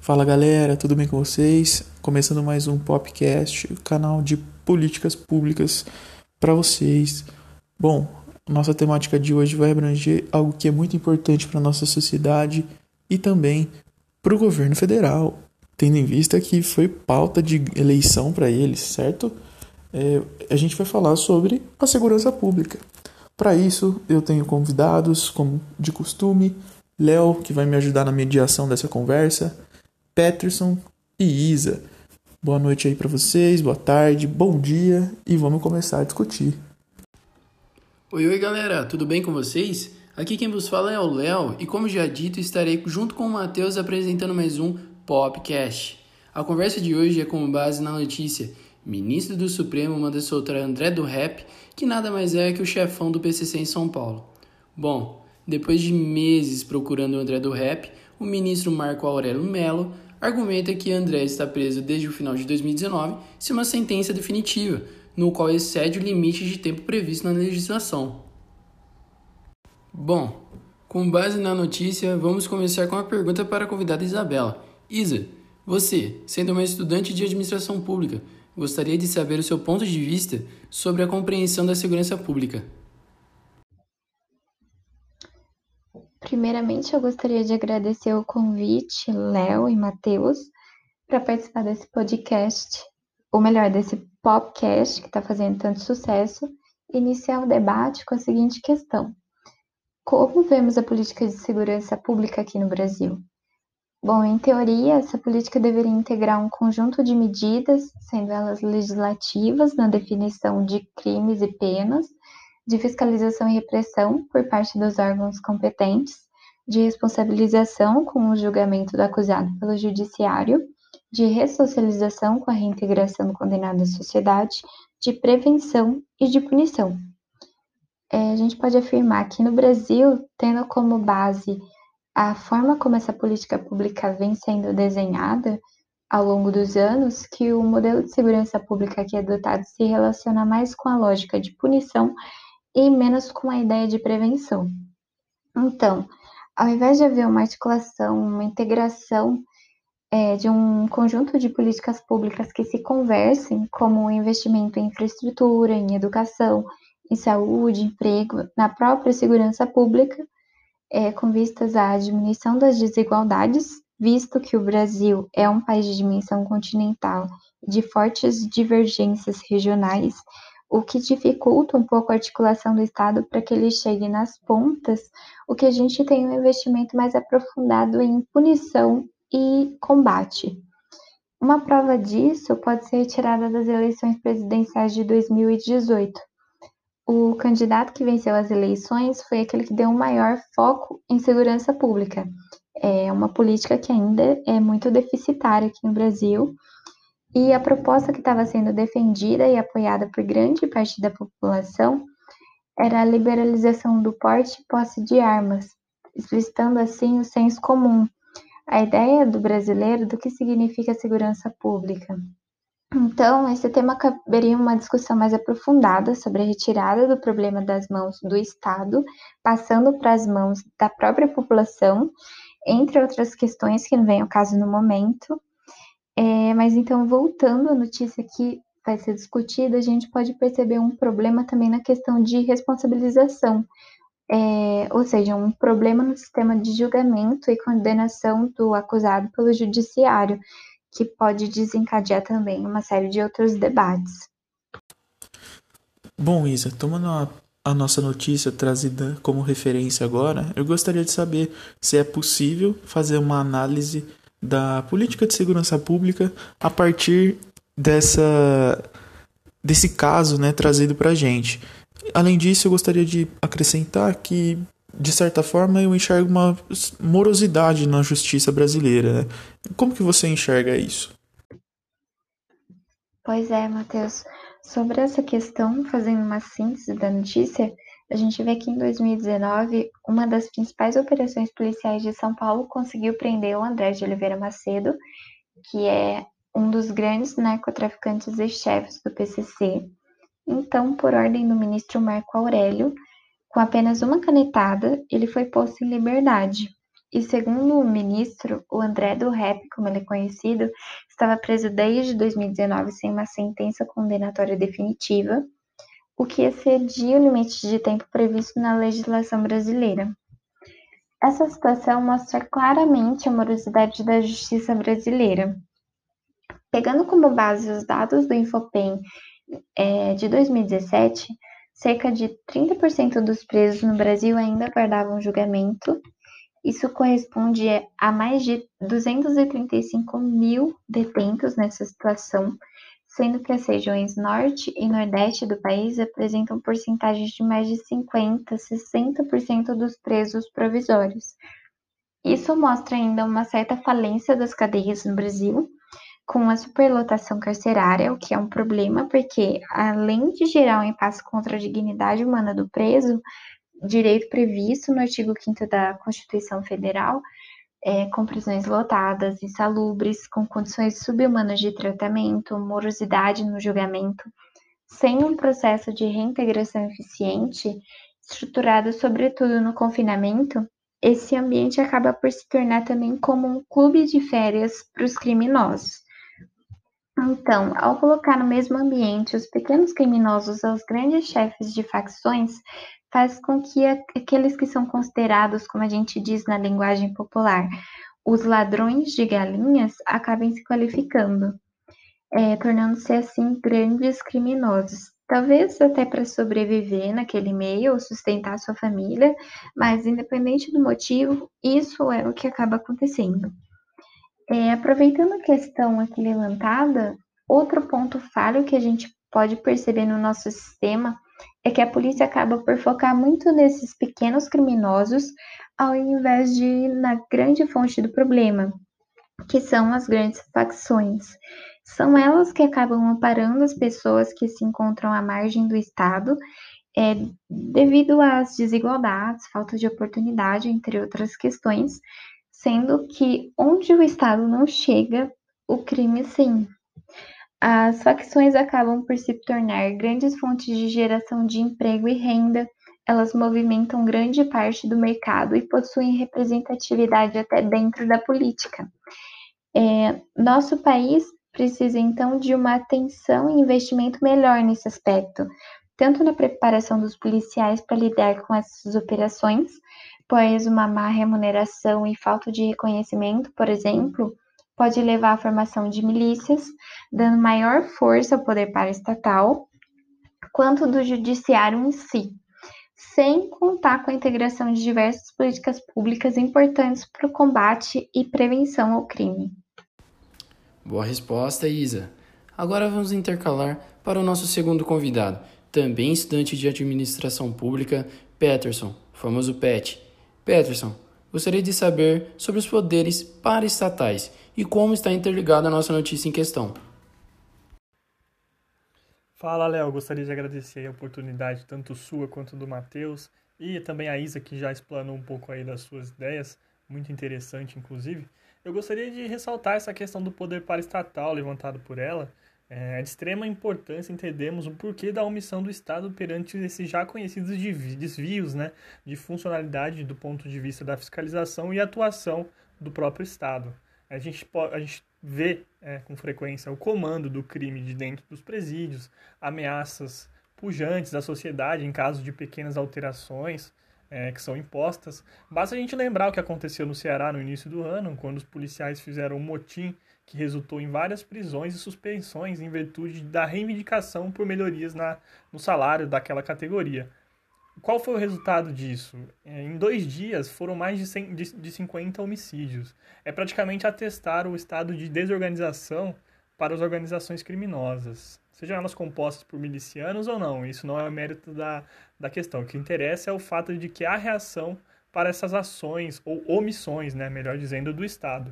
Fala galera, tudo bem com vocês? Começando mais um podcast, canal de políticas públicas para vocês. Bom, nossa temática de hoje vai abranger algo que é muito importante para nossa sociedade e também para o governo federal, tendo em vista que foi pauta de eleição para eles, certo? É, a gente vai falar sobre a segurança pública. Para isso, eu tenho convidados, como de costume, Léo, que vai me ajudar na mediação dessa conversa Peterson e Isa. Boa noite aí para vocês, boa tarde, bom dia e vamos começar a discutir. Oi, oi galera, tudo bem com vocês? Aqui quem vos fala é o Léo e, como já dito, estarei junto com o Matheus apresentando mais um Popcast. A conversa de hoje é com base na notícia: Ministro do Supremo manda soltar André do Rap, que nada mais é que o chefão do PCC em São Paulo. Bom, depois de meses procurando o André do Rap, o ministro Marco Aurélio Mello argumenta que André está preso desde o final de 2019 sem uma sentença definitiva, no qual excede o limite de tempo previsto na legislação. Bom, com base na notícia, vamos começar com a pergunta para a convidada Isabela. Isa, você, sendo uma estudante de administração pública, gostaria de saber o seu ponto de vista sobre a compreensão da segurança pública. Primeiramente, eu gostaria de agradecer o convite, Léo e Matheus, para participar desse podcast, ou melhor, desse podcast que está fazendo tanto sucesso, iniciar o debate com a seguinte questão: Como vemos a política de segurança pública aqui no Brasil? Bom, em teoria, essa política deveria integrar um conjunto de medidas, sendo elas legislativas na definição de crimes e penas, de fiscalização e repressão por parte dos órgãos competentes, de responsabilização com o julgamento do acusado pelo judiciário, de ressocialização com a reintegração do condenado à sociedade, de prevenção e de punição. É, a gente pode afirmar que no Brasil, tendo como base a forma como essa política pública vem sendo desenhada ao longo dos anos, que o modelo de segurança pública aqui adotado se relaciona mais com a lógica de punição e menos com a ideia de prevenção. Então, ao invés de haver uma articulação, uma integração é, de um conjunto de políticas públicas que se conversem, como o investimento em infraestrutura, em educação, em saúde, emprego, na própria segurança pública, é, com vistas à diminuição das desigualdades, visto que o Brasil é um país de dimensão continental de fortes divergências regionais o que dificulta um pouco a articulação do Estado para que ele chegue nas pontas, o que a gente tem um investimento mais aprofundado em punição e combate. Uma prova disso pode ser retirada das eleições presidenciais de 2018. O candidato que venceu as eleições foi aquele que deu um maior foco em segurança pública. É uma política que ainda é muito deficitária aqui no Brasil e a proposta que estava sendo defendida e apoiada por grande parte da população era a liberalização do porte e posse de armas, explicitando assim o senso comum, a ideia do brasileiro do que significa segurança pública. Então, esse tema caberia uma discussão mais aprofundada sobre a retirada do problema das mãos do Estado, passando para as mãos da própria população, entre outras questões que não vem ao caso no momento, é, mas então, voltando à notícia que vai ser discutida, a gente pode perceber um problema também na questão de responsabilização, é, ou seja, um problema no sistema de julgamento e condenação do acusado pelo judiciário, que pode desencadear também uma série de outros debates. Bom, Isa, tomando a, a nossa notícia trazida como referência agora, eu gostaria de saber se é possível fazer uma análise da política de segurança pública a partir dessa desse caso, né, trazido para a gente. Além disso, eu gostaria de acrescentar que de certa forma eu enxergo uma morosidade na justiça brasileira. Né? Como que você enxerga isso? Pois é, Matheus. Sobre essa questão, fazendo uma síntese da notícia, a gente vê que em 2019, uma das principais operações policiais de São Paulo conseguiu prender o André de Oliveira Macedo, que é um dos grandes narcotraficantes e chefes do PCC. Então, por ordem do ministro Marco Aurélio, com apenas uma canetada, ele foi posto em liberdade. E segundo o ministro, o André do Rap, como ele é conhecido, estava preso desde 2019 sem uma sentença condenatória definitiva, o que excedia o limite de tempo previsto na legislação brasileira. Essa situação mostra claramente a morosidade da justiça brasileira. Pegando como base os dados do Infopem é, de 2017, cerca de 30% dos presos no Brasil ainda aguardavam julgamento. Isso corresponde a mais de 235 mil detentos nessa situação, sendo que as regiões norte e nordeste do país apresentam porcentagens de mais de 50, 60% dos presos provisórios. Isso mostra ainda uma certa falência das cadeias no Brasil, com a superlotação carcerária, o que é um problema, porque além de gerar um impasse contra a dignidade humana do preso, direito previsto no artigo 5 da Constituição Federal, é, com prisões lotadas, insalubres, com condições subhumanas de tratamento, morosidade no julgamento, sem um processo de reintegração eficiente, estruturado sobretudo no confinamento, esse ambiente acaba por se tornar também como um clube de férias para os criminosos. Então, ao colocar no mesmo ambiente os pequenos criminosos aos grandes chefes de facções, faz com que aqueles que são considerados, como a gente diz na linguagem popular, os ladrões de galinhas, acabem se qualificando, é, tornando-se assim grandes criminosos. Talvez até para sobreviver naquele meio ou sustentar sua família, mas independente do motivo, isso é o que acaba acontecendo. É, aproveitando a questão aqui levantada, outro ponto falho que a gente pode perceber no nosso sistema é que a polícia acaba por focar muito nesses pequenos criminosos ao invés de na grande fonte do problema, que são as grandes facções. São elas que acabam amparando as pessoas que se encontram à margem do Estado, é, devido às desigualdades, falta de oportunidade, entre outras questões, sendo que onde o Estado não chega, o crime sim. As facções acabam por se tornar grandes fontes de geração de emprego e renda, elas movimentam grande parte do mercado e possuem representatividade até dentro da política. É, nosso país precisa então de uma atenção e investimento melhor nesse aspecto, tanto na preparação dos policiais para lidar com essas operações, pois uma má remuneração e falta de reconhecimento, por exemplo, pode levar à formação de milícias, dando maior força ao poder paraestatal, quanto do judiciário em si, sem contar com a integração de diversas políticas públicas importantes para o combate e prevenção ao crime. Boa resposta, Isa. Agora vamos intercalar para o nosso segundo convidado, também estudante de administração pública, Peterson, famoso PET. Peterson, gostaria de saber sobre os poderes paraestatais e como está interligada a nossa notícia em questão. Fala, Léo. Gostaria de agradecer a oportunidade, tanto sua quanto do Matheus, e também a Isa, que já explanou um pouco aí das suas ideias, muito interessante, inclusive. Eu gostaria de ressaltar essa questão do poder paraestatal levantado por ela, é de extrema importância entendermos o porquê da omissão do Estado perante esses já conhecidos desvios né, de funcionalidade do ponto de vista da fiscalização e atuação do próprio Estado. A gente, a gente vê é, com frequência o comando do crime de dentro dos presídios, ameaças pujantes à sociedade em caso de pequenas alterações é, que são impostas. Basta a gente lembrar o que aconteceu no Ceará no início do ano, quando os policiais fizeram um motim que resultou em várias prisões e suspensões em virtude da reivindicação por melhorias na, no salário daquela categoria. Qual foi o resultado disso? É, em dois dias foram mais de, 100, de, de 50 homicídios. É praticamente atestar o estado de desorganização para as organizações criminosas, sejam elas compostas por milicianos ou não. Isso não é o mérito da, da questão. O que interessa é o fato de que há reação para essas ações ou omissões, né, melhor dizendo, do Estado.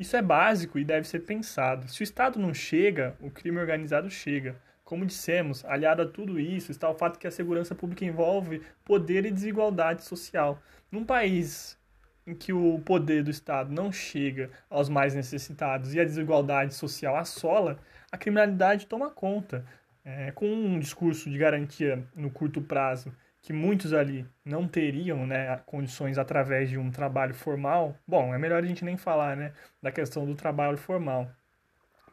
Isso é básico e deve ser pensado. Se o Estado não chega, o crime organizado chega. Como dissemos, aliado a tudo isso está o fato que a segurança pública envolve poder e desigualdade social. Num país em que o poder do Estado não chega aos mais necessitados e a desigualdade social assola, a criminalidade toma conta. É, com um discurso de garantia no curto prazo que muitos ali não teriam né, condições através de um trabalho formal, bom, é melhor a gente nem falar né, da questão do trabalho formal,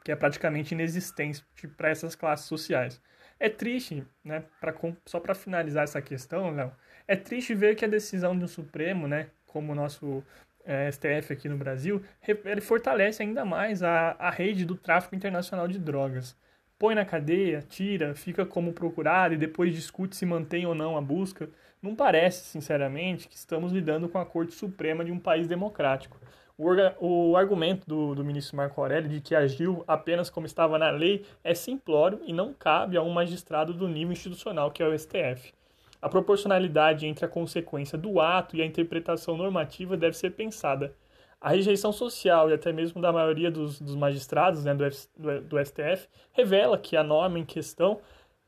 que é praticamente inexistente para essas classes sociais. É triste, né, pra, só para finalizar essa questão, Léo, é triste ver que a decisão do Supremo, né, como o nosso é, STF aqui no Brasil, ele fortalece ainda mais a, a rede do tráfico internacional de drogas. Põe na cadeia, tira, fica como procurado e depois discute se mantém ou não a busca. Não parece, sinceramente, que estamos lidando com a Corte Suprema de um país democrático. O, o argumento do, do ministro Marco Aurélio de que agiu apenas como estava na lei é simplório e não cabe a um magistrado do nível institucional que é o STF. A proporcionalidade entre a consequência do ato e a interpretação normativa deve ser pensada. A rejeição social e até mesmo da maioria dos, dos magistrados né, do, F, do, do STF revela que a norma em questão,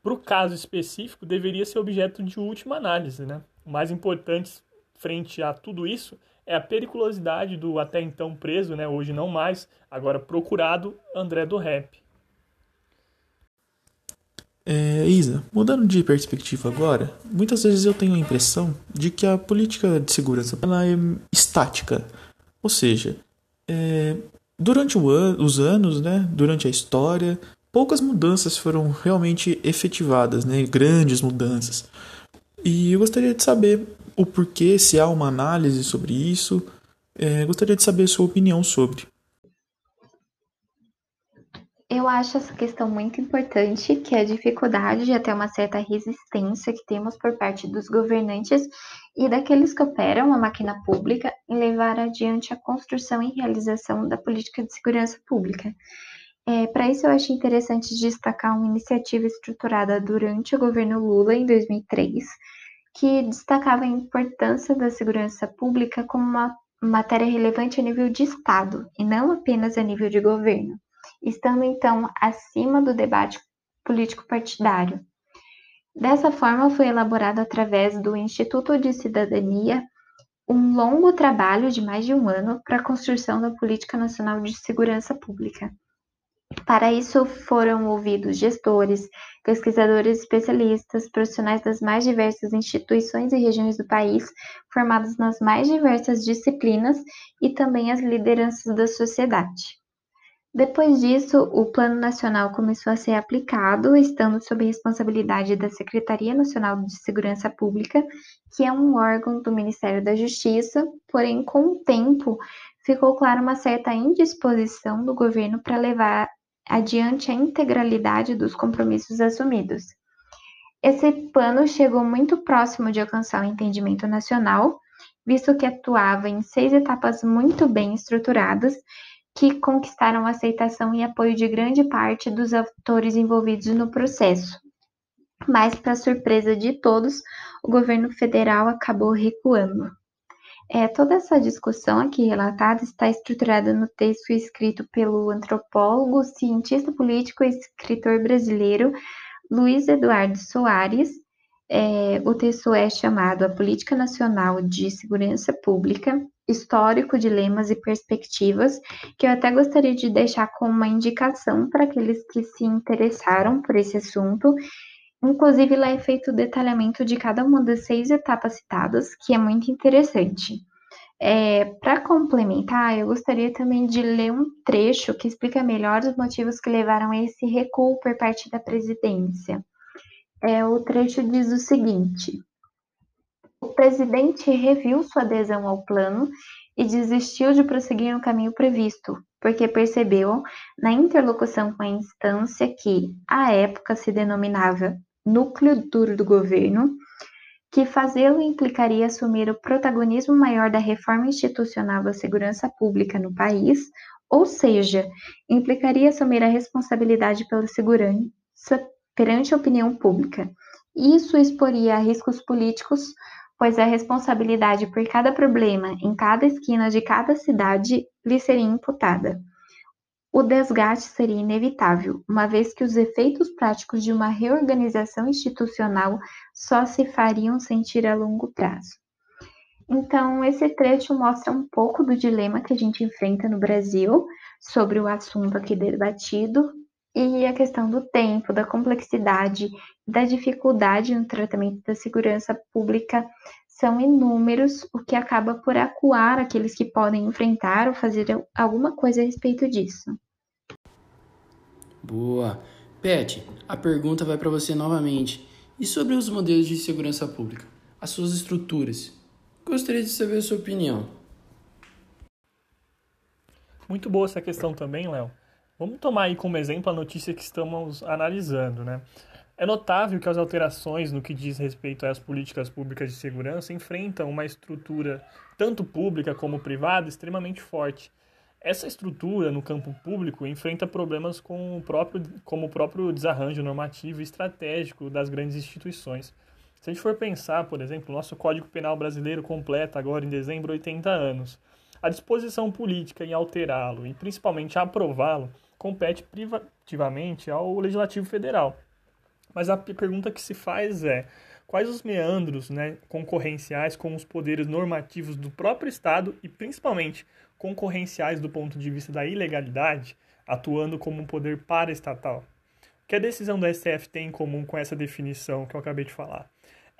para o caso específico, deveria ser objeto de última análise. Né? O mais importante frente a tudo isso é a periculosidade do até então preso, né, hoje não mais, agora procurado, André do Rep. É, Isa, mudando de perspectiva agora, muitas vezes eu tenho a impressão de que a política de segurança ela é estática, ou seja, é, durante an os anos, né, durante a história, poucas mudanças foram realmente efetivadas, né, grandes mudanças. E eu gostaria de saber o porquê, se há uma análise sobre isso, é, gostaria de saber a sua opinião sobre. Eu acho essa questão muito importante, que é a dificuldade de até uma certa resistência que temos por parte dos governantes e daqueles que operam a máquina pública em levar adiante a construção e realização da política de segurança pública. É, Para isso, eu acho interessante destacar uma iniciativa estruturada durante o governo Lula, em 2003, que destacava a importância da segurança pública como uma matéria relevante a nível de Estado e não apenas a nível de governo estando então acima do debate político partidário. Dessa forma, foi elaborado através do Instituto de Cidadania um longo trabalho de mais de um ano para a construção da Política Nacional de Segurança Pública. Para isso, foram ouvidos gestores, pesquisadores especialistas, profissionais das mais diversas instituições e regiões do país, formados nas mais diversas disciplinas e também as lideranças da sociedade. Depois disso, o Plano Nacional começou a ser aplicado, estando sob responsabilidade da Secretaria Nacional de Segurança Pública, que é um órgão do Ministério da Justiça, porém, com o tempo, ficou clara uma certa indisposição do governo para levar adiante a integralidade dos compromissos assumidos. Esse plano chegou muito próximo de alcançar o entendimento nacional, visto que atuava em seis etapas muito bem estruturadas que conquistaram aceitação e apoio de grande parte dos atores envolvidos no processo. Mas, para surpresa de todos, o governo federal acabou recuando. É, toda essa discussão aqui relatada está estruturada no texto escrito pelo antropólogo, cientista político e escritor brasileiro Luiz Eduardo Soares. É, o texto é chamado A Política Nacional de Segurança Pública histórico, dilemas e perspectivas, que eu até gostaria de deixar como uma indicação para aqueles que se interessaram por esse assunto. Inclusive, lá é feito o detalhamento de cada uma das seis etapas citadas, que é muito interessante. É, para complementar, eu gostaria também de ler um trecho que explica melhor os motivos que levaram a esse recuo por parte da presidência. É, o trecho diz o seguinte: o presidente reviu sua adesão ao plano e desistiu de prosseguir no caminho previsto, porque percebeu, na interlocução com a instância que, à época, se denominava núcleo duro do governo, que fazê-lo implicaria assumir o protagonismo maior da reforma institucional da segurança pública no país, ou seja, implicaria assumir a responsabilidade pela segurança perante a opinião pública. Isso exporia a riscos políticos pois a responsabilidade por cada problema em cada esquina de cada cidade lhe seria imputada. O desgaste seria inevitável, uma vez que os efeitos práticos de uma reorganização institucional só se fariam sentir a longo prazo. Então, esse trecho mostra um pouco do dilema que a gente enfrenta no Brasil sobre o assunto aqui debatido e a questão do tempo, da complexidade, da dificuldade no tratamento da segurança pública são inúmeros, o que acaba por acuar aqueles que podem enfrentar ou fazer alguma coisa a respeito disso. Boa. Pet, a pergunta vai para você novamente. E sobre os modelos de segurança pública? As suas estruturas? Gostaria de saber a sua opinião. Muito boa essa questão também, Léo. Vamos tomar aí como exemplo a notícia que estamos analisando, né? É notável que as alterações no que diz respeito às políticas públicas de segurança enfrentam uma estrutura, tanto pública como privada, extremamente forte. Essa estrutura no campo público enfrenta problemas com o próprio, como o próprio desarranjo normativo e estratégico das grandes instituições. Se a gente for pensar, por exemplo, o nosso Código Penal brasileiro completa agora em dezembro 80 anos. A disposição política em alterá-lo e principalmente aprová-lo compete privativamente ao Legislativo Federal. Mas a pergunta que se faz é: quais os meandros né, concorrenciais com os poderes normativos do próprio Estado e principalmente concorrenciais do ponto de vista da ilegalidade, atuando como um poder paraestatal? O que a decisão do STF tem em comum com essa definição que eu acabei de falar?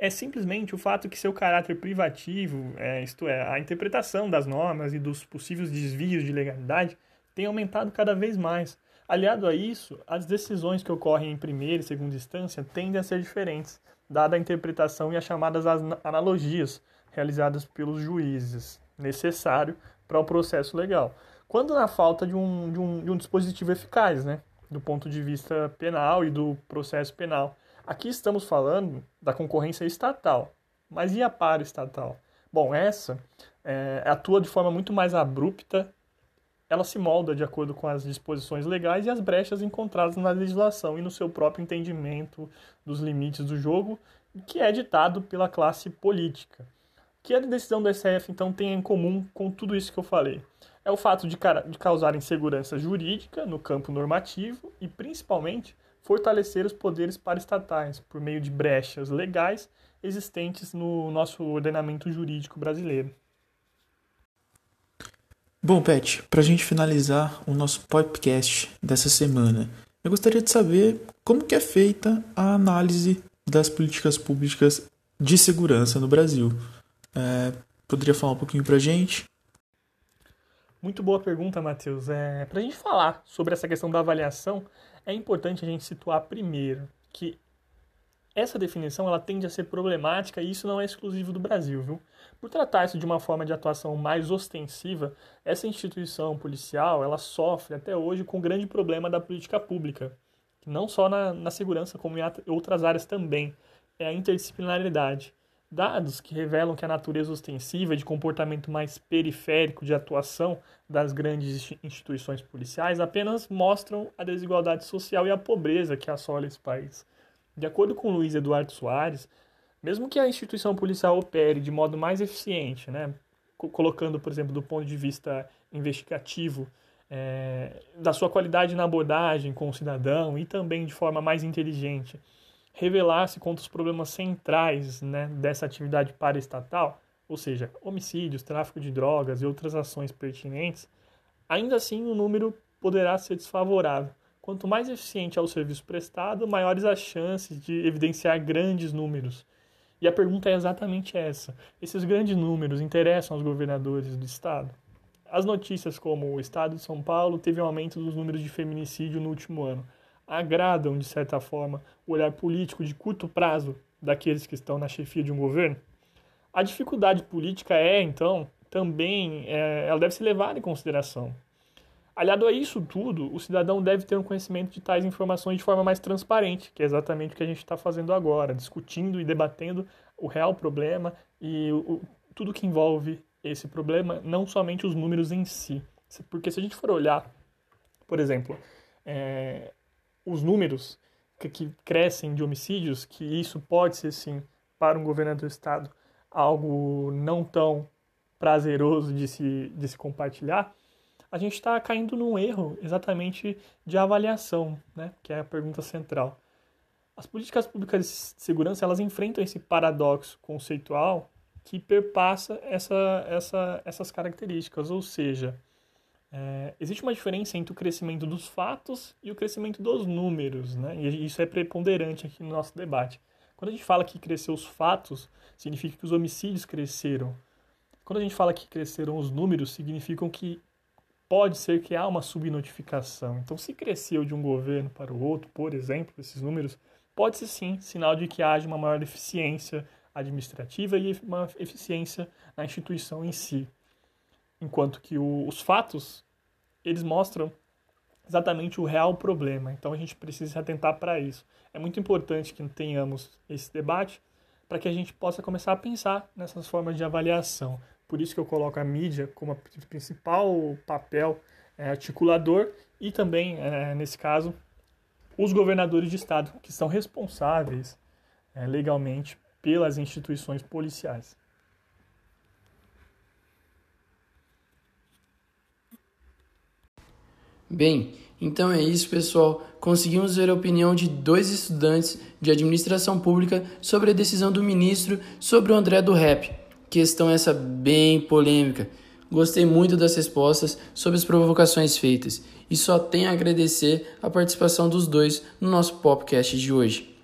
é simplesmente o fato que seu caráter privativo, é, isto é, a interpretação das normas e dos possíveis desvios de legalidade, tem aumentado cada vez mais. Aliado a isso, as decisões que ocorrem em primeira e segunda instância tendem a ser diferentes, dada a interpretação e as chamadas analogias realizadas pelos juízes, necessário para o processo legal. Quando na falta de um, de um, de um dispositivo eficaz, né, do ponto de vista penal e do processo penal. Aqui estamos falando da concorrência estatal, mas e a paraestatal? Bom, essa é, atua de forma muito mais abrupta, ela se molda de acordo com as disposições legais e as brechas encontradas na legislação e no seu próprio entendimento dos limites do jogo, que é ditado pela classe política. O que a decisão do STF, então, tem em comum com tudo isso que eu falei? É o fato de, de causar insegurança jurídica no campo normativo e, principalmente, fortalecer os poderes paraestatais por meio de brechas legais existentes no nosso ordenamento jurídico brasileiro. Bom, Pet, para a gente finalizar o nosso podcast dessa semana, eu gostaria de saber como que é feita a análise das políticas públicas de segurança no Brasil. É, poderia falar um pouquinho para a gente? Muito boa pergunta, Matheus. É, para a gente falar sobre essa questão da avaliação, é importante a gente situar primeiro que essa definição ela tende a ser problemática e isso não é exclusivo do Brasil, viu? Por tratar-se de uma forma de atuação mais ostensiva, essa instituição policial ela sofre até hoje com o grande problema da política pública, não só na, na segurança, como em outras áreas também, é a interdisciplinaridade. Dados que revelam que a natureza ostensiva de comportamento mais periférico de atuação das grandes instituições policiais apenas mostram a desigualdade social e a pobreza que assola esse país. De acordo com Luiz Eduardo Soares, mesmo que a instituição policial opere de modo mais eficiente, né, colocando, por exemplo, do ponto de vista investigativo, é, da sua qualidade na abordagem com o cidadão e também de forma mais inteligente, revelar-se contra os problemas centrais né, dessa atividade paraestatal, ou seja, homicídios, tráfico de drogas e outras ações pertinentes, ainda assim o número poderá ser desfavorável. Quanto mais eficiente é o serviço prestado, maiores as chances de evidenciar grandes números. E a pergunta é exatamente essa: esses grandes números interessam aos governadores do estado? As notícias como o estado de São Paulo teve um aumento dos números de feminicídio no último ano agradam, de certa forma, o olhar político de curto prazo daqueles que estão na chefia de um governo? A dificuldade política é, então, também, é, ela deve ser levada em consideração. Aliado a isso tudo, o cidadão deve ter um conhecimento de tais informações de forma mais transparente, que é exatamente o que a gente está fazendo agora, discutindo e debatendo o real problema e o, tudo que envolve esse problema, não somente os números em si. Porque se a gente for olhar, por exemplo, é, os números que, que crescem de homicídios, que isso pode ser sim para um governador do estado algo não tão prazeroso de se, de se compartilhar, a gente está caindo num erro exatamente de avaliação, né? que é a pergunta central. As políticas públicas de segurança elas enfrentam esse paradoxo conceitual que perpassa essa, essa, essas características, ou seja, é, existe uma diferença entre o crescimento dos fatos e o crescimento dos números, né? e isso é preponderante aqui no nosso debate. Quando a gente fala que cresceu os fatos, significa que os homicídios cresceram. Quando a gente fala que cresceram os números, significam que pode ser que há uma subnotificação. Então, se cresceu de um governo para o outro, por exemplo, esses números, pode ser sim sinal de que haja uma maior eficiência administrativa e uma eficiência na instituição em si. Enquanto que o, os fatos, eles mostram exatamente o real problema. Então a gente precisa se atentar para isso. É muito importante que tenhamos esse debate para que a gente possa começar a pensar nessas formas de avaliação. Por isso que eu coloco a mídia como a principal papel é, articulador e também, é, nesse caso, os governadores de estado, que são responsáveis é, legalmente pelas instituições policiais. Bem, então é isso, pessoal. Conseguimos ver a opinião de dois estudantes de administração pública sobre a decisão do ministro sobre o André do Rap. Questão essa bem polêmica. Gostei muito das respostas sobre as provocações feitas e só tenho a agradecer a participação dos dois no nosso podcast de hoje.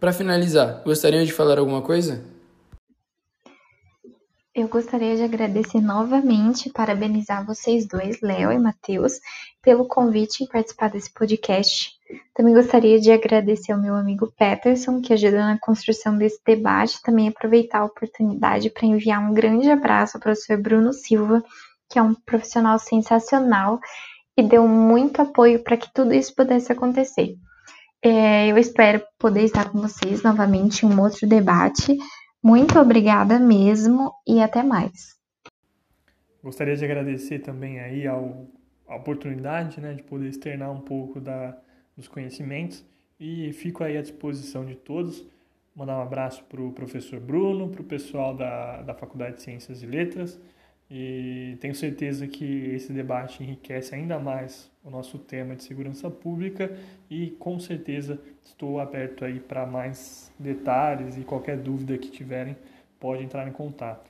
Para finalizar, gostariam de falar alguma coisa? Eu gostaria de agradecer novamente, parabenizar vocês dois, Léo e Matheus, pelo convite em participar desse podcast. Também gostaria de agradecer ao meu amigo Peterson, que ajudou na construção desse debate, também aproveitar a oportunidade para enviar um grande abraço ao professor Bruno Silva, que é um profissional sensacional e deu muito apoio para que tudo isso pudesse acontecer. É, eu espero poder estar com vocês novamente em um outro debate. Muito obrigada mesmo e até mais. Gostaria de agradecer também aí ao, a oportunidade né, de poder externar um pouco da, dos conhecimentos e fico aí à disposição de todos. Mandar um abraço para o professor Bruno, para o pessoal da, da Faculdade de Ciências e Letras e tenho certeza que esse debate enriquece ainda mais o nosso tema de segurança pública e com certeza estou aberto aí para mais detalhes e qualquer dúvida que tiverem pode entrar em contato.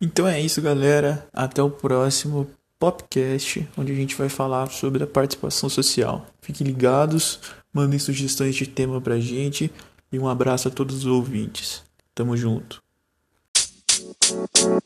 Então é isso, galera. Até o próximo podcast, onde a gente vai falar sobre a participação social. Fiquem ligados, mandem sugestões de tema pra gente e um abraço a todos os ouvintes. Tamo junto. You.